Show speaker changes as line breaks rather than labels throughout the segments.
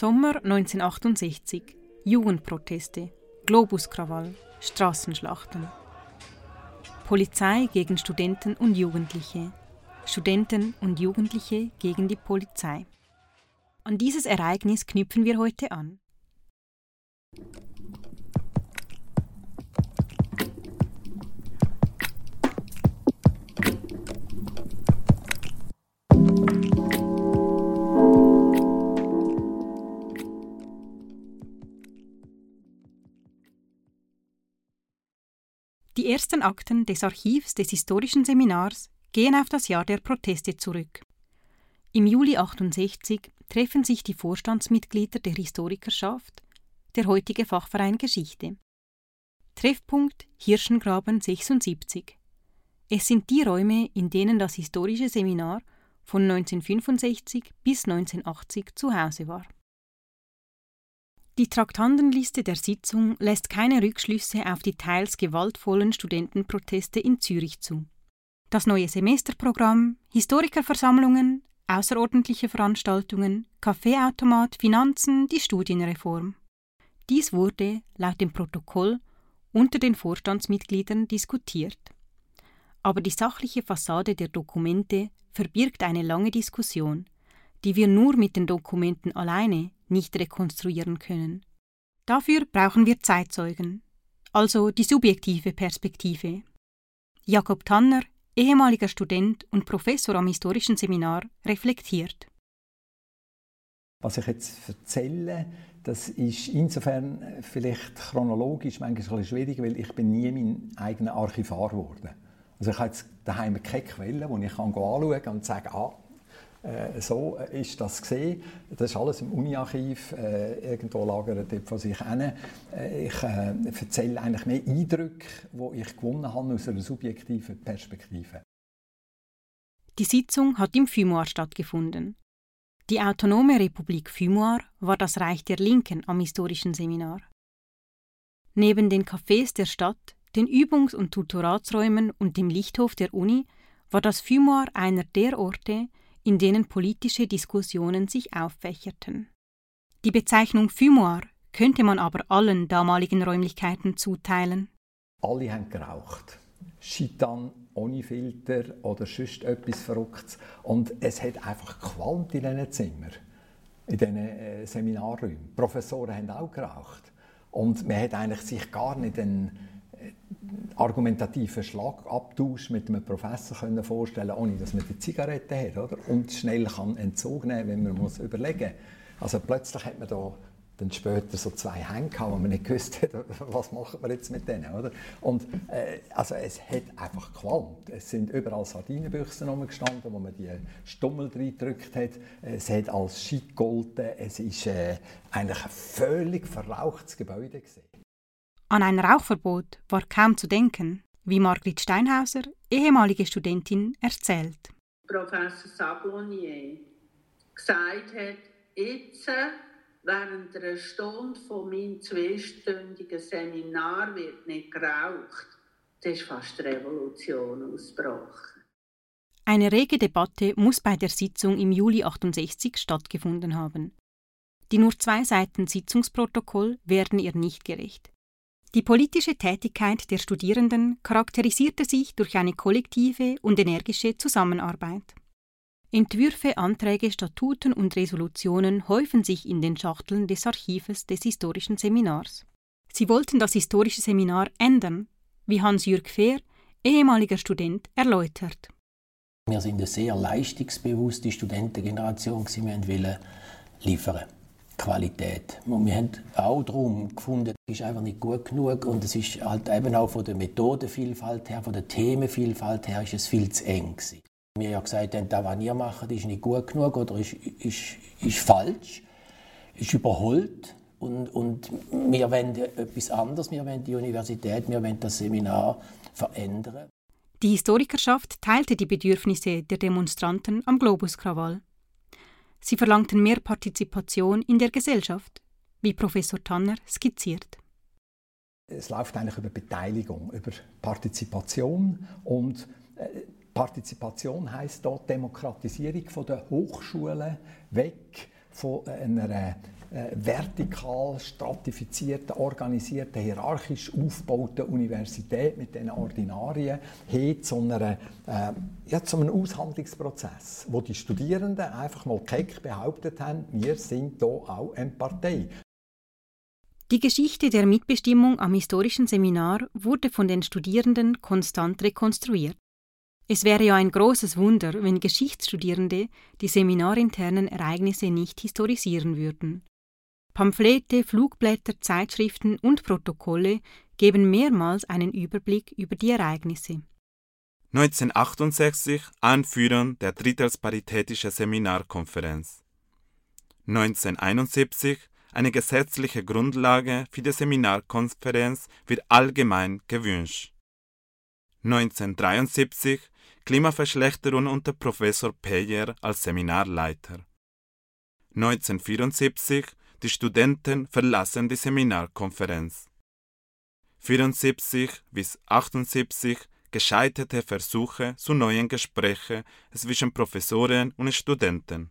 Sommer 1968. Jugendproteste, Globuskrawall, Straßenschlachten. Polizei gegen Studenten und Jugendliche. Studenten und Jugendliche gegen die Polizei. An dieses Ereignis knüpfen wir heute an. Ersten Akten des Archivs des historischen Seminars gehen auf das Jahr der Proteste zurück. Im Juli 68 treffen sich die Vorstandsmitglieder der Historikerschaft, der heutige Fachverein Geschichte. Treffpunkt Hirschengraben 76. Es sind die Räume, in denen das historische Seminar von 1965 bis 1980 zu Hause war. Die Traktandenliste der Sitzung lässt keine Rückschlüsse auf die teils gewaltvollen Studentenproteste in Zürich zu. Das neue Semesterprogramm, Historikerversammlungen, außerordentliche Veranstaltungen, Kaffeeautomat, Finanzen, die Studienreform. Dies wurde, laut dem Protokoll, unter den Vorstandsmitgliedern diskutiert. Aber die sachliche Fassade der Dokumente verbirgt eine lange Diskussion, die wir nur mit den Dokumenten alleine nicht rekonstruieren können. Dafür brauchen wir Zeitzeugen, also die subjektive Perspektive. Jakob Tanner, ehemaliger Student und Professor am historischen Seminar, reflektiert.
Was ich jetzt erzähle, das ist insofern vielleicht chronologisch manchmal ein schwierig, weil ich bin nie mein eigener Archivar geworden. Also ich habe jetzt daheim keine Quelle, die ich anschauen kann und sagen, ah, äh, so ist das gesehen. Das ist alles im Uni-Archiv, äh, irgendwo lagert von sich hin. Äh, ich äh, erzähle eigentlich mehr Eindrücke, die ich gewonnen habe aus einer subjektiven Perspektive.
Die Sitzung hat im Fumoir stattgefunden. Die autonome Republik Fumoir war das Reich der Linken am historischen Seminar. Neben den Cafés der Stadt, den Übungs- und Tutoratsräumen und dem Lichthof der Uni war das Fumoir einer der Orte, in denen politische Diskussionen sich auffächerten. Die Bezeichnung Fumoir könnte man aber allen damaligen Räumlichkeiten zuteilen.
Alle haben geraucht. Chitan ohne Filter oder sonst etwas Verrücktes. Und es hat einfach gequalmt in diesen Zimmern, in diesen äh, Seminarräumen. Professoren haben auch geraucht. Und man hat eigentlich sich gar nicht einen argumentativen Schlagabtausch mit einem Professor können vorstellen ohne dass man die Zigarette hat oder? und schnell kann Entzug nehmen wenn man muss überlegen Also plötzlich hat man da dann später so zwei Hände gehabt, wo man nicht gewusst hat, was machen wir jetzt mit denen, oder? Und äh, also es hat einfach gequalmt. Es sind überall Sardinenbüchsen rumgestanden, wo man die Stummel reingedrückt hat. Es hat als schick gegolten. Es ist äh, eigentlich ein völlig verrauchtes Gebäude gewesen.
An ein Rauchverbot war kaum zu denken, wie Margrit Steinhauser, ehemalige Studentin, erzählt.
Professor Sablonier gesagt hat, jetzt während einer Stunde von meinem zweistündigen Seminar wird nicht geraucht. Da ist fast Revolution ausgebrochen.
Eine rege Debatte muss bei der Sitzung im Juli 68 stattgefunden haben. Die nur zwei Seiten Sitzungsprotokoll werden ihr nicht gerecht. Die politische Tätigkeit der Studierenden charakterisierte sich durch eine kollektive und energische Zusammenarbeit. Entwürfe, Anträge, Statuten und Resolutionen häufen sich in den Schachteln des Archives des historischen Seminars. Sie wollten das historische Seminar ändern, wie Hans-Jürg Fehr, ehemaliger Student, erläutert.
Wir sind eine sehr leistungsbewusste Studentengeneration, wir wollten liefern. Qualität. Und wir haben auch darum gefunden, es ist einfach nicht gut genug und es ist halt eben auch von der Methodenvielfalt her, von der Themenvielfalt her, ist es viel zu eng gewesen. Wir ja gesagt haben, das, was wir machen, ist nicht gut genug oder ist, ist, ist falsch, ist überholt und, und wir wollen etwas anderes, wir wollen die Universität, wir wollen das Seminar verändern.
Die Historikerschaft teilte die Bedürfnisse der Demonstranten am Globuskrawall. Sie verlangten mehr Partizipation in der Gesellschaft, wie Professor Tanner skizziert.
Es läuft eigentlich über Beteiligung, über Partizipation und äh, Partizipation heißt dort Demokratisierung von der Hochschulen weg von einer äh, vertikal stratifizierten, organisierten, hierarchisch aufgebauten Universität mit den Ordinarien hin zu, einer, äh, ja, zu einem Aushandlungsprozess, wo die Studierenden einfach mal keck behauptet haben, wir sind hier auch eine Partei.
Die Geschichte der Mitbestimmung am historischen Seminar wurde von den Studierenden konstant rekonstruiert. Es wäre ja ein großes Wunder, wenn Geschichtsstudierende die seminarinternen Ereignisse nicht historisieren würden. Pamphlete, Flugblätter, Zeitschriften und Protokolle geben mehrmals einen Überblick über die Ereignisse.
1968 Anführung der Drittelsparitätische Seminarkonferenz. 1971 eine gesetzliche Grundlage für die Seminarkonferenz wird allgemein gewünscht. 1973 Klimaverschlechterung unter Professor Peyer als Seminarleiter. 1974 die Studenten verlassen die Seminarkonferenz. 74 bis 78 gescheiterte Versuche zu neuen Gesprächen zwischen Professoren und Studenten.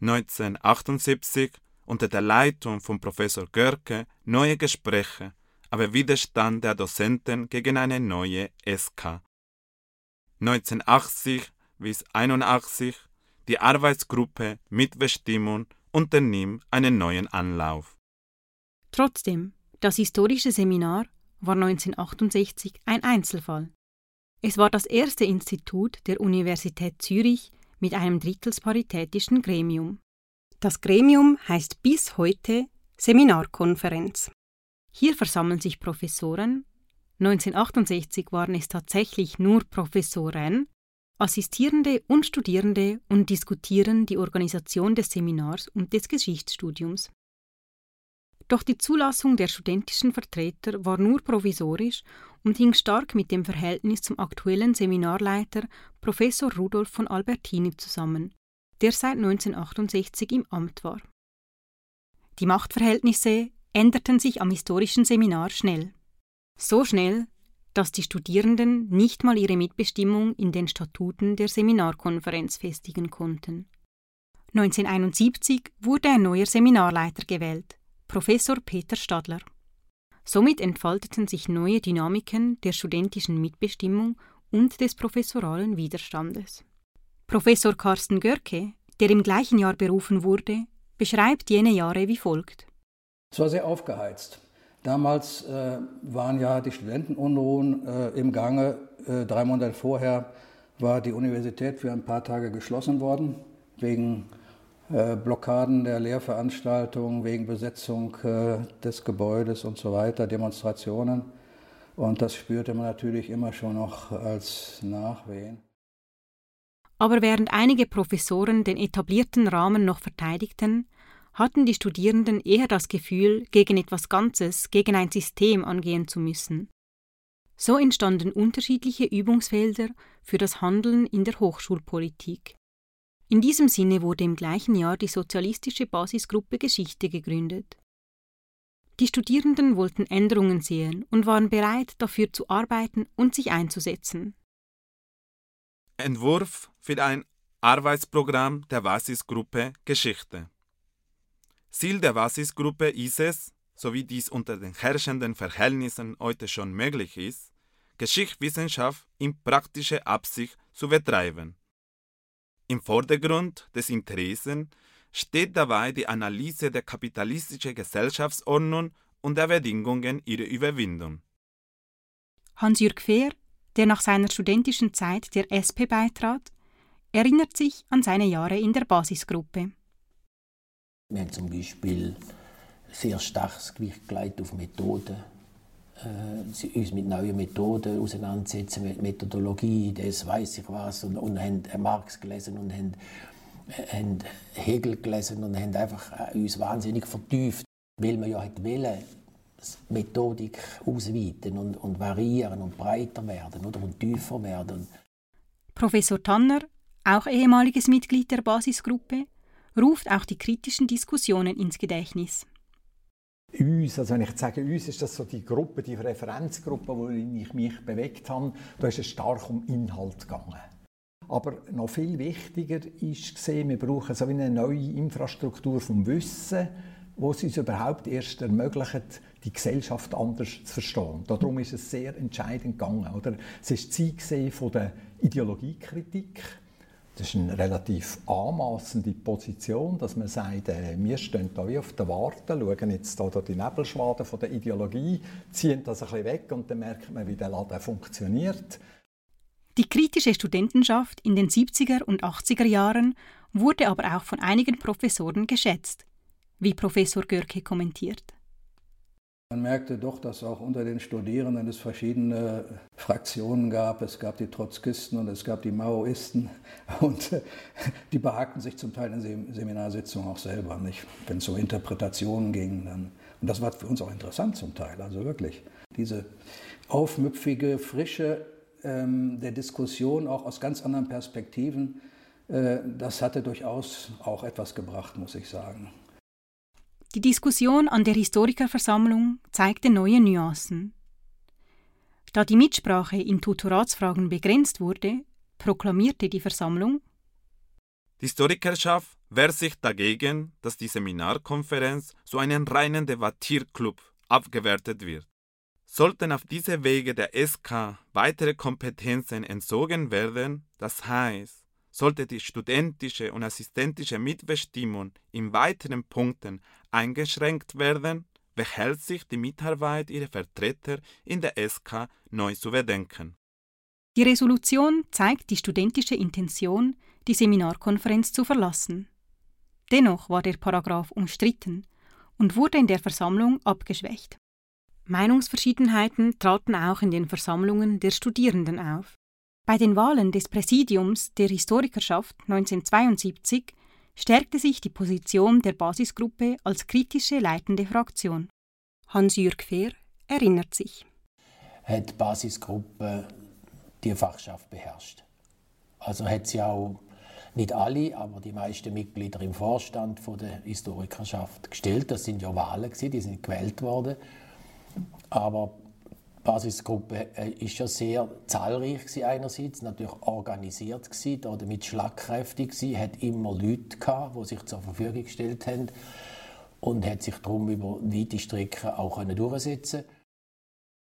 1978 unter der Leitung von Professor Görke neue Gespräche, aber Widerstand der Dozenten gegen eine neue SK. 1980 bis 81 die Arbeitsgruppe Mitbestimmung unternimmt einen neuen Anlauf.
Trotzdem, das historische Seminar war 1968 ein Einzelfall. Es war das erste Institut der Universität Zürich mit einem drittelsparitätischen Gremium. Das Gremium heißt bis heute Seminarkonferenz. Hier versammeln sich Professoren, 1968 waren es tatsächlich nur Professoren, Assistierende und Studierende und diskutieren die Organisation des Seminars und des Geschichtsstudiums. Doch die Zulassung der studentischen Vertreter war nur provisorisch und hing stark mit dem Verhältnis zum aktuellen Seminarleiter Professor Rudolf von Albertini zusammen, der seit 1968 im Amt war. Die Machtverhältnisse änderten sich am historischen Seminar schnell. So schnell, dass die Studierenden nicht mal ihre Mitbestimmung in den Statuten der Seminarkonferenz festigen konnten. 1971 wurde ein neuer Seminarleiter gewählt, Professor Peter Stadler. Somit entfalteten sich neue Dynamiken der studentischen Mitbestimmung und des professoralen Widerstandes. Professor Carsten Görke, der im gleichen Jahr berufen wurde, beschreibt jene Jahre wie folgt.
Es war sehr aufgeheizt. Damals äh, waren ja die Studentenunruhen äh, im Gange. Äh, drei Monate vorher war die Universität für ein paar Tage geschlossen worden, wegen äh, Blockaden der Lehrveranstaltungen, wegen Besetzung äh, des Gebäudes und so weiter, Demonstrationen. Und das spürte man natürlich immer schon noch als Nachwehen.
Aber während einige Professoren den etablierten Rahmen noch verteidigten, hatten die Studierenden eher das Gefühl, gegen etwas Ganzes, gegen ein System angehen zu müssen. So entstanden unterschiedliche Übungsfelder für das Handeln in der Hochschulpolitik. In diesem Sinne wurde im gleichen Jahr die sozialistische Basisgruppe Geschichte gegründet. Die Studierenden wollten Änderungen sehen und waren bereit, dafür zu arbeiten und sich einzusetzen.
Entwurf für ein Arbeitsprogramm der Basisgruppe Geschichte. Ziel der Basisgruppe ist es, so wie dies unter den herrschenden Verhältnissen heute schon möglich ist, Geschichtswissenschaft in praktischer Absicht zu betreiben. Im Vordergrund des Interessen steht dabei die Analyse der kapitalistischen Gesellschaftsordnung und der Bedingungen ihrer Überwindung.
Hans-Jürg Fehr, der nach seiner studentischen Zeit der SP beitrat, erinnert sich an seine Jahre in der Basisgruppe.
Wir haben zum Beispiel sehr starkes Gewicht gelegt auf Methoden. Äh, uns mit neuen Methoden auseinandersetzen, mit Methodologie, das weiß ich was, und, und haben Marx gelesen und haben, äh, haben Hegel gelesen und haben einfach äh, uns wahnsinnig vertieft, weil wir ja hat wollen, Methodik ausweiten und, und variieren und breiter werden oder, und tiefer werden.
Professor Tanner, auch ehemaliges Mitglied der Basisgruppe, ruft auch die kritischen Diskussionen ins Gedächtnis.
uns, also wenn ich sage uns, ist das so die Gruppe, die Referenzgruppe, wo ich mich bewegt habe, da ist es stark um Inhalt gegangen. Aber noch viel wichtiger ist gesehen, wir brauchen so eine neue Infrastruktur vom Wissen, wo es uns überhaupt erst ermöglicht, die Gesellschaft anders zu verstehen. Darum ist es sehr entscheidend gegangen. Oder? Es ist Zeit von der Ideologiekritik. Das ist eine relativ anmaßende Position, dass man sagt, äh, wir stehen da wie auf der Warte, schauen jetzt da die Nebelschwaden von der Ideologie, ziehen das ein bisschen weg und dann merkt man, wie der Laden funktioniert.
Die kritische Studentenschaft in den 70er und 80er Jahren wurde aber auch von einigen Professoren geschätzt, wie Professor Görke kommentiert.
Man merkte doch, dass auch unter den Studierenden es verschiedene Fraktionen gab. Es gab die Trotzkisten und es gab die Maoisten. Und die behagten sich zum Teil in Seminarsitzungen auch selber, wenn es so Interpretationen ging. Dann. Und das war für uns auch interessant zum Teil, also wirklich. Diese aufmüpfige Frische ähm, der Diskussion, auch aus ganz anderen Perspektiven, äh, das hatte durchaus auch etwas gebracht, muss ich sagen.
Die Diskussion an der Historikerversammlung zeigte neue Nuancen. Da die Mitsprache in Tutoratsfragen begrenzt wurde, proklamierte die Versammlung
Die Historikerschaft wehrt sich dagegen, dass die Seminarkonferenz zu einem reinen Debattierclub abgewertet wird. Sollten auf diese Wege der SK weitere Kompetenzen entzogen werden, das heißt, sollte die studentische und assistentische Mitbestimmung in weiteren Punkten eingeschränkt werden, behält sich die Mitarbeit ihrer Vertreter in der SK neu zu überdenken.
Die Resolution zeigt die studentische Intention, die Seminarkonferenz zu verlassen. Dennoch war der Paragraph umstritten und wurde in der Versammlung abgeschwächt. Meinungsverschiedenheiten traten auch in den Versammlungen der Studierenden auf. Bei den Wahlen des Präsidiums der Historikerschaft 1972 stärkte sich die Position der Basisgruppe als kritische leitende Fraktion. Hans-Jürg Fehr erinnert sich.
Hat die Basisgruppe die Fachschaft beherrscht. Also hat sie auch nicht alle, aber die meisten Mitglieder im Vorstand von der Historikerschaft gestellt. Das sind ja Wahlen die sind gewählt worden. Aber Basisgruppe äh, ist ja sehr zahlreich gewesen einerseits, natürlich organisiert gewesen, damit schlagkräftig gewesen, hat immer Leute gehabt, die sich zur Verfügung gestellt haben und hat sich darum über weite Strecken auch durchsetzen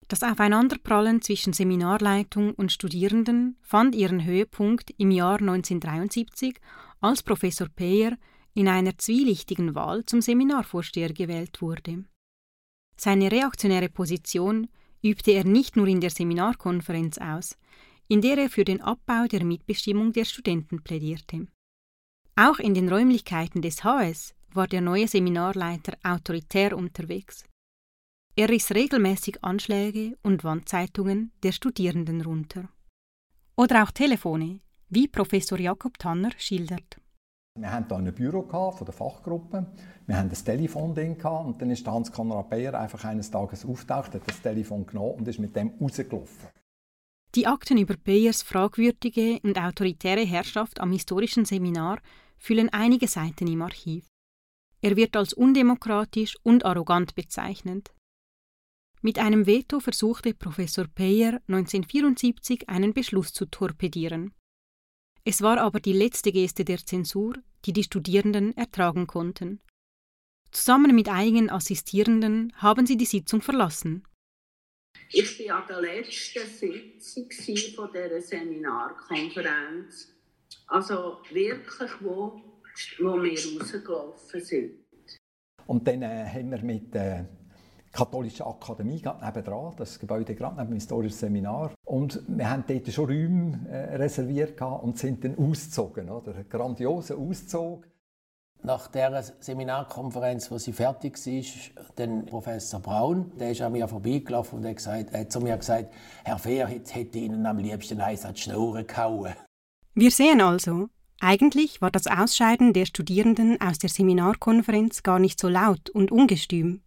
Das Aufeinanderprallen zwischen Seminarleitung und Studierenden fand ihren Höhepunkt im Jahr 1973, als Professor Peyer in einer zwielichtigen Wahl zum Seminarvorsteher gewählt wurde. Seine reaktionäre Position übte er nicht nur in der Seminarkonferenz aus, in der er für den Abbau der Mitbestimmung der Studenten plädierte. Auch in den Räumlichkeiten des HS war der neue Seminarleiter autoritär unterwegs. Er riss regelmäßig Anschläge und Wandzeitungen der Studierenden runter. Oder auch Telefone, wie Professor Jakob Tanner schildert.
Wir hatten hier ein Büro von der Fachgruppe. Wir hatten ein Telefon drin und dann ist Hans-Konrad Beyer einfach eines Tages auftaucht, hat das Telefon genommen und ist mit dem rausgelaufen.
Die Akten über Beyers fragwürdige und autoritäre Herrschaft am historischen Seminar füllen einige Seiten im Archiv. Er wird als undemokratisch und arrogant bezeichnet. Mit einem Veto versuchte Professor Peyer 1974 einen Beschluss zu torpedieren. Es war aber die letzte Geste der Zensur, die die Studierenden ertragen konnten. Zusammen mit einigen Assistierenden haben sie die Sitzung verlassen.
Ich war an der letzten Sitzung von dieser Seminarkonferenz. Also wirklich, wo, wo wir rausgelaufen sind.
Und dann äh, haben wir mit äh, Katholische Akademie gerade nebenan, das Gebäude gerade neben dem historischen Seminar. Und wir haben dort schon Räume äh, reserviert und sind dann ausgezogen, oder? Ein grandioser Auszug.
Nach der Seminarkonferenz, wo sie fertig war, dann Professor Braun, der ist an mir vorbeigelaufen und hat, gesagt, hat zu mir gesagt, Herr Fehr, jetzt hätte Ihnen am liebsten eins an die Schnurren gehauen.
Wir sehen also, eigentlich war das Ausscheiden der Studierenden aus der Seminarkonferenz gar nicht so laut und ungestüm.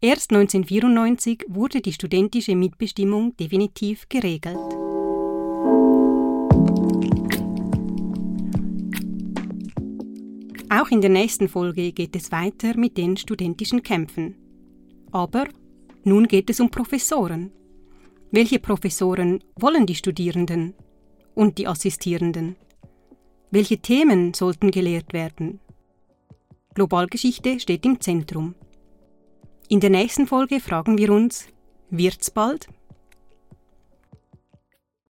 Erst 1994 wurde die studentische Mitbestimmung definitiv geregelt. Auch in der nächsten Folge geht es weiter mit den studentischen Kämpfen. Aber nun geht es um Professoren. Welche Professoren wollen die Studierenden und die Assistierenden? Welche Themen sollten gelehrt werden? Globalgeschichte steht im Zentrum. In der nächsten Folge fragen wir uns, wird's bald?